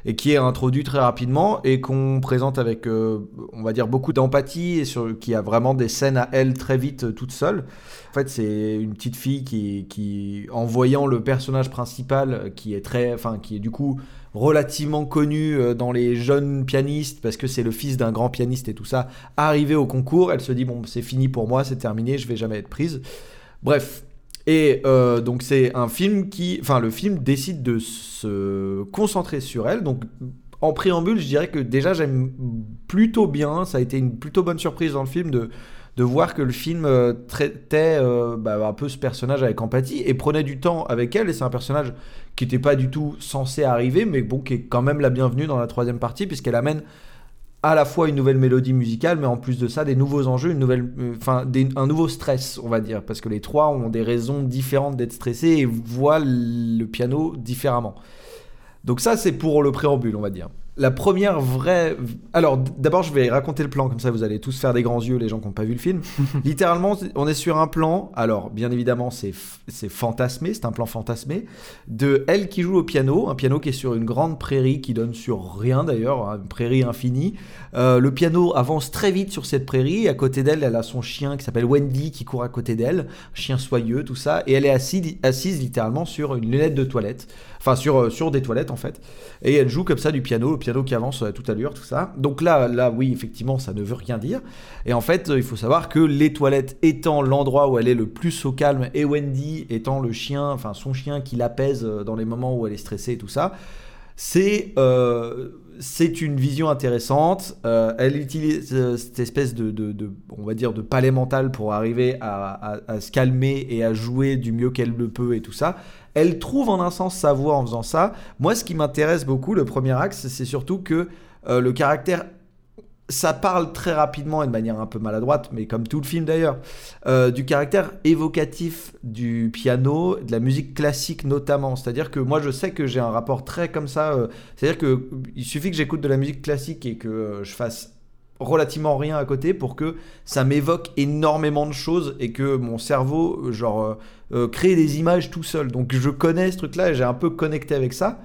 et qui est introduit très rapidement et qu'on présente avec, euh, on va dire, beaucoup d'empathie et sur, qui a vraiment des scènes à elle très vite euh, toute seule. En fait, c'est une petite fille qui, qui, en voyant le personnage principal, qui est très, enfin, qui est du coup relativement connu euh, dans les jeunes pianistes parce que c'est le fils d'un grand pianiste et tout ça, arrivé au concours, elle se dit bon, c'est fini pour moi, c'est terminé, je vais jamais être prise. Bref, et euh, donc c'est un film qui, enfin le film décide de se concentrer sur elle. Donc en préambule, je dirais que déjà j'aime plutôt bien. Ça a été une plutôt bonne surprise dans le film de de voir que le film euh, traitait euh, bah, un peu ce personnage avec empathie et prenait du temps avec elle. Et c'est un personnage qui n'était pas du tout censé arriver, mais bon, qui est quand même la bienvenue dans la troisième partie puisqu'elle amène à la fois une nouvelle mélodie musicale, mais en plus de ça, des nouveaux enjeux, une nouvelle, enfin, des, un nouveau stress, on va dire, parce que les trois ont des raisons différentes d'être stressés et voient le piano différemment. Donc ça, c'est pour le préambule, on va dire la première vraie. Alors, d'abord, je vais raconter le plan, comme ça vous allez tous faire des grands yeux, les gens qui n'ont pas vu le film. Littéralement, on est sur un plan, alors, bien évidemment, c'est fantasmé, c'est un plan fantasmé, de elle qui joue au piano, un piano qui est sur une grande prairie qui donne sur rien d'ailleurs, une prairie infinie. Euh, le piano avance très vite sur cette prairie, à côté d'elle, elle a son chien qui s'appelle Wendy qui court à côté d'elle, chien soyeux, tout ça, et elle est assise, assise littéralement sur une lunette de toilette, enfin, sur, euh, sur des toilettes en fait, et elle joue comme ça du piano, le piano qui avance à toute allure, tout ça. Donc là, là, oui, effectivement, ça ne veut rien dire. Et en fait, il faut savoir que les toilettes étant l'endroit où elle est le plus au calme et Wendy étant le chien, enfin son chien qui l'apaise dans les moments où elle est stressée et tout ça, c'est euh, c'est une vision intéressante. Euh, elle utilise euh, cette espèce de, de, de, on va dire, de palais mental pour arriver à, à, à se calmer et à jouer du mieux qu'elle le peut et tout ça. Elle trouve en un sens sa voix en faisant ça. Moi, ce qui m'intéresse beaucoup, le premier axe, c'est surtout que euh, le caractère ça parle très rapidement et de manière un peu maladroite, mais comme tout le film d'ailleurs, euh, du caractère évocatif du piano, de la musique classique notamment. C'est-à-dire que moi je sais que j'ai un rapport très comme ça. Euh, C'est-à-dire que il suffit que j'écoute de la musique classique et que je fasse relativement rien à côté pour que ça m'évoque énormément de choses et que mon cerveau genre euh, crée des images tout seul. Donc je connais ce truc-là et j'ai un peu connecté avec ça.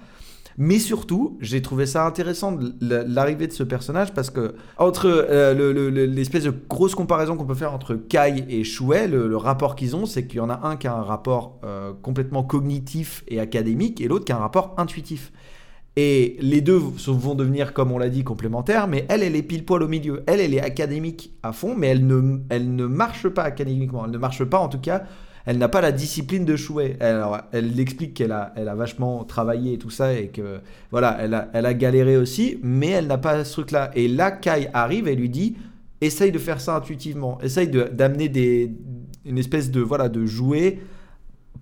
Mais surtout, j'ai trouvé ça intéressant l'arrivée de ce personnage parce que entre euh, l'espèce de grosse comparaison qu'on peut faire entre Kai et Shuei, le, rapport qu'ils ont, c'est qu'il y en a un qui a un rapport euh, complètement cognitif et académique et l'autre qui a un rapport intuitif. Et les deux vont devenir, comme on l'a dit, complémentaires, mais elle, elle est pile poil au milieu. Elle, elle est académique à fond, mais elle ne, elle ne marche pas académiquement. Elle ne marche pas, en tout cas, elle n'a pas la discipline de Chouet. Alors, elle explique qu'elle a, elle a vachement travaillé et tout ça, et que, voilà, elle a, elle a galéré aussi, mais elle n'a pas ce truc-là. Et là, Kai arrive et lui dit, essaye de faire ça intuitivement, essaye d'amener une espèce de, voilà, de jouer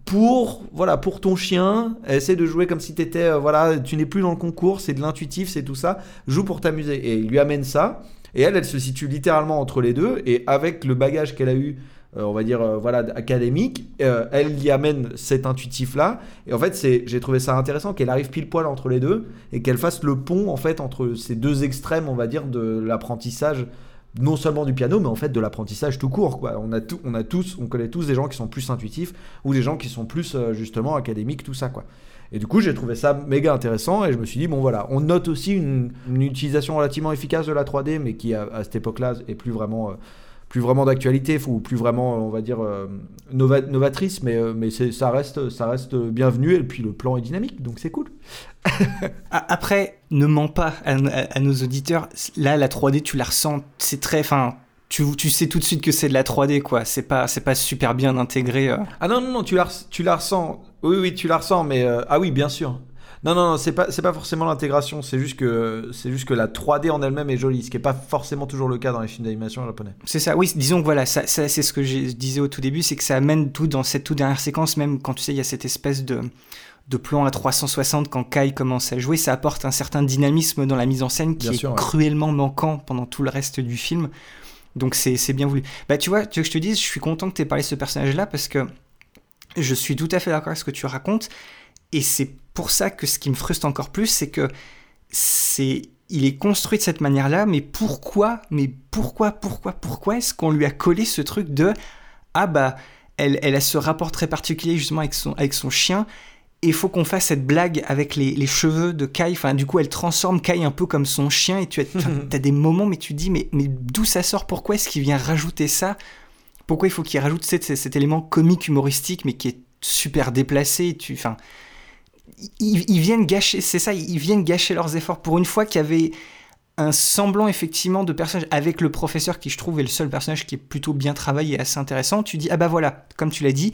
pour voilà pour ton chien. Essaie de jouer comme si t'étais euh, voilà tu n'es plus dans le concours c'est de l'intuitif c'est tout ça. Joue pour t'amuser. Et il lui amène ça. Et elle elle se situe littéralement entre les deux. Et avec le bagage qu'elle a eu euh, on va dire euh, voilà académique euh, elle y amène cet intuitif là et en fait c'est j'ai trouvé ça intéressant qu'elle arrive pile poil entre les deux et qu'elle fasse le pont en fait entre ces deux extrêmes on va dire de l'apprentissage non seulement du piano, mais en fait de l'apprentissage tout court. Quoi. On, a tout, on a tous, on connaît tous des gens qui sont plus intuitifs ou des gens qui sont plus euh, justement académiques, tout ça. Quoi. Et du coup, j'ai trouvé ça méga intéressant et je me suis dit, bon voilà, on note aussi une, utilisation relativement efficace de la 3D, mais qui à, à cette époque-là est plus vraiment, euh, plus vraiment d'actualité ou plus vraiment, on va dire, euh, nova- novatrice, mais, euh, mais ça, reste, ça reste bienvenu et puis le plan est dynamique, donc c'est cool. Après, ne mens pas à, à- à nos auditeurs. Là, la 3D, tu la ressens, c'est très. Enfin, tu, tu sais tout de suite que c'est de la 3D, quoi. C'est pas, c'est pas super bien intégré. euh. Ah non, non, non, tu la, tu la ressens. Oui, oui, tu la ressens, mais. euh, ah oui, bien sûr. Non, non, non, c'est pas, c'est pas forcément l'intégration, c'est juste, que, c'est juste que la 3D en elle-même est jolie, ce qui est pas forcément toujours le cas dans les films d'animation japonais. C'est ça, oui, disons que voilà, ça, ça, c'est ce que je disais au tout début, c'est que ça amène tout dans cette toute dernière séquence, même quand tu sais, il y a cette espèce de, de plan à 360 quand Kai commence à jouer, ça apporte un certain dynamisme dans la mise en scène qui Bien est sûr, ouais. cruellement manquant pendant tout le reste du film. Donc c'est c'est bien voulu. Bah tu vois, tu veux que je te dise, je suis content que tu aies parlé de ce personnage-là parce que je suis tout à fait d'accord avec ce que tu racontes. Et c'est pour ça que ce qui me frustre encore plus, c'est que c'est il est construit de cette manière-là, mais pourquoi, mais pourquoi, pourquoi, pourquoi est-ce qu'on lui a collé ce truc de ah bah elle, elle a ce rapport très particulier justement avec son, avec son chien et il faut qu'on fasse cette blague avec les, les cheveux de Kai. Enfin, du coup, elle transforme Kai un peu comme son chien et tu as, as des moments, mais tu te dis, mais, mais d'où ça sort? Pourquoi est-ce qu'il vient rajouter ça? Pourquoi il faut qu'il rajoute cet, cet élément comique, humoristique, mais qui est super déplacé tu, enfin, ils, viennent gâcher, c'est ça, ils viennent gâcher leurs efforts. Pour une fois qu'il y avait un semblant effectivement de personnage avec le professeur qui je trouve est le seul personnage qui est plutôt bien travaillé et assez intéressant, tu dis ah bah voilà, comme tu l'as dit,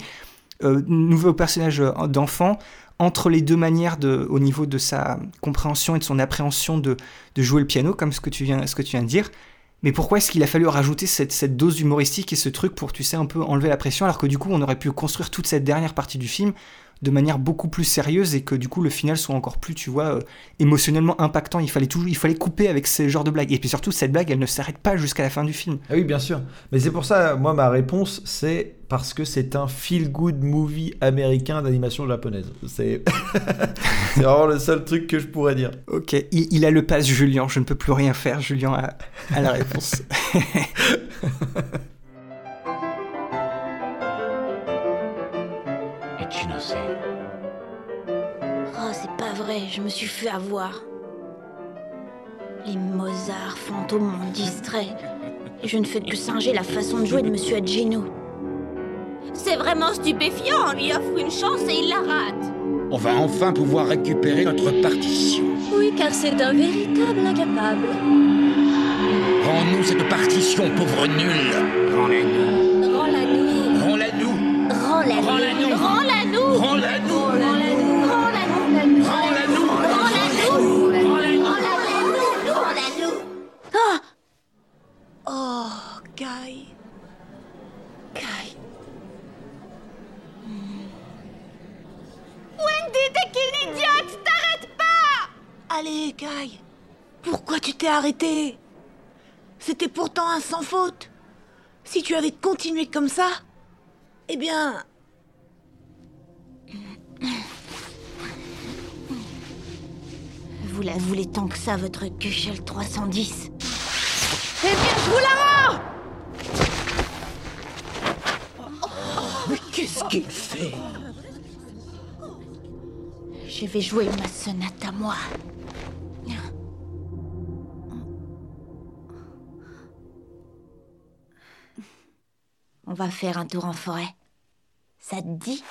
euh, nouveau personnage euh, d'enfant entre les deux manières de, au niveau de sa compréhension et de son appréhension de, de jouer le piano, comme ce que tu viens, ce que tu viens de dire. Mais pourquoi est-ce qu'il a fallu rajouter cette, cette dose humoristique et ce truc pour, tu sais, un peu enlever la pression, alors que du coup, on aurait pu construire toute cette dernière partie du film de manière beaucoup plus sérieuse et que du coup le final soit encore plus, tu vois, euh, émotionnellement impactant. Il fallait toujours, il fallait couper avec ce genre de blague. Et puis surtout, cette blague, elle ne s'arrête pas jusqu'à la fin du film. Ah oui, bien sûr. Mais c'est pour ça, moi, ma réponse, c'est parce que c'est un feel-good movie américain d'animation japonaise. C'est vraiment le seul truc que je pourrais dire. Ok, il, il a le pass Julien. Je ne peux plus rien faire. Julien a la réponse. Et tu ne sais. Oh, c'est pas vrai, je me suis fait avoir. Les Mozart fantômes m'ont distrait. Et je ne fais que singer la façon de jouer de Monsieur Agino. C'est vraiment stupéfiant, on lui offre une chance et il la rate. On va enfin pouvoir récupérer notre partition. Oui, car c'est un véritable incapable. Rends-nous cette partition, pauvre nul. Rends-la-nous. Rends-la nous. Rends-la nous. Rends-la Rends-la-nous. Rends-la nous. Rends-la nous. Rends-la nous. Rends-la nous. Rends-la nous. Rends-la nous. Ah Oh, Kai. Kai. Wendy, t'es qu'une idiote, t'arrêtes pas Allez, Kai. Pourquoi tu t'es arrêté? C'était pourtant un sans faute. Si tu avais continué comme ça, eh bien... Vous la voulez tant que ça, votre Kuchel 310 Eh bien, je vous la rends Mais qu'est-ce qu'il fait? Je vais jouer ma sonate à moi. On va faire un tour en forêt. Ça te dit?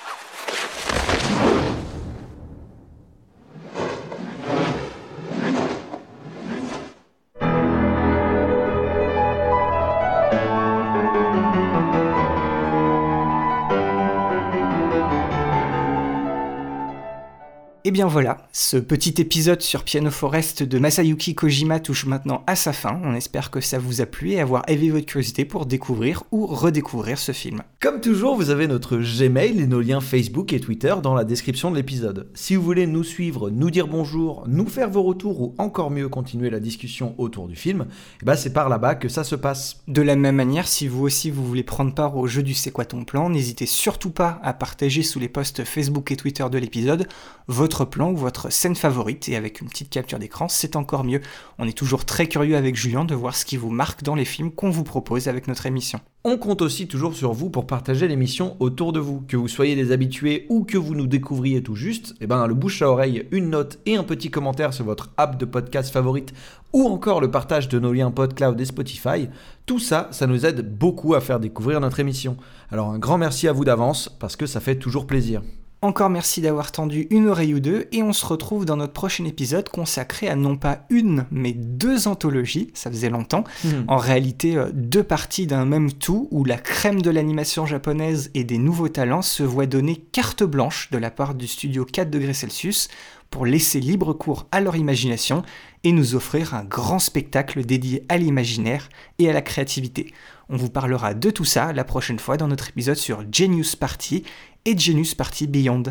Bien voilà, ce petit épisode sur Piano Forest de Masayuki Kojima touche maintenant à sa fin. On espère que ça vous a plu et avoir éveillé votre curiosité pour découvrir ou redécouvrir ce film. Comme toujours, vous avez notre Gmail et nos liens Facebook et Twitter dans la description de l'épisode. Si vous voulez nous suivre, nous dire bonjour, nous faire vos retours ou encore mieux continuer la discussion autour du film, ben c'est par là-bas que ça se passe. De la même manière, si vous aussi vous voulez prendre part au jeu du C'est quoi ton plan, n'hésitez surtout pas à partager sous les posts Facebook et Twitter de l'épisode votre plan ou votre scène favorite et avec une petite capture d'écran, c'est encore mieux. On est toujours très curieux avec Julien de voir ce qui vous marque dans les films qu'on vous propose avec notre émission. On compte aussi toujours sur vous pour partager l'émission autour de vous. Que vous soyez des habitués ou que vous nous découvriez tout juste, eh ben le bouche à oreille, une note et un petit commentaire sur votre app de podcast favorite ou encore le partage de nos liens PodCloud et Spotify, tout ça, ça nous aide beaucoup à faire découvrir notre émission. Alors un grand merci à vous d'avance parce que ça fait toujours plaisir. Encore merci d'avoir tendu une oreille ou deux et on se retrouve dans notre prochain épisode consacré à non pas une mais deux anthologies, ça faisait longtemps, Hmm. en réalité euh, deux parties d'un même tout où la crème de l'animation japonaise et des nouveaux talents se voient donner carte blanche de la part du studio 4 degrés Celsius pour laisser libre cours à leur imagination et nous offrir un grand spectacle dédié à l'imaginaire et à la créativité. On vous parlera de tout ça la prochaine fois dans notre épisode sur Genius Party et Genius Party Beyond.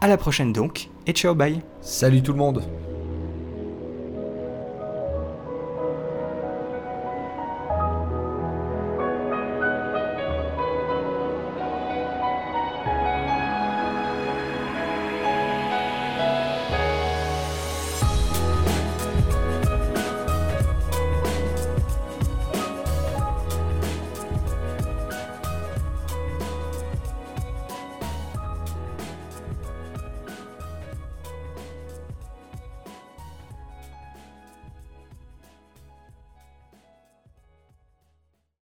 À la prochaine donc, et ciao bye Salut tout le monde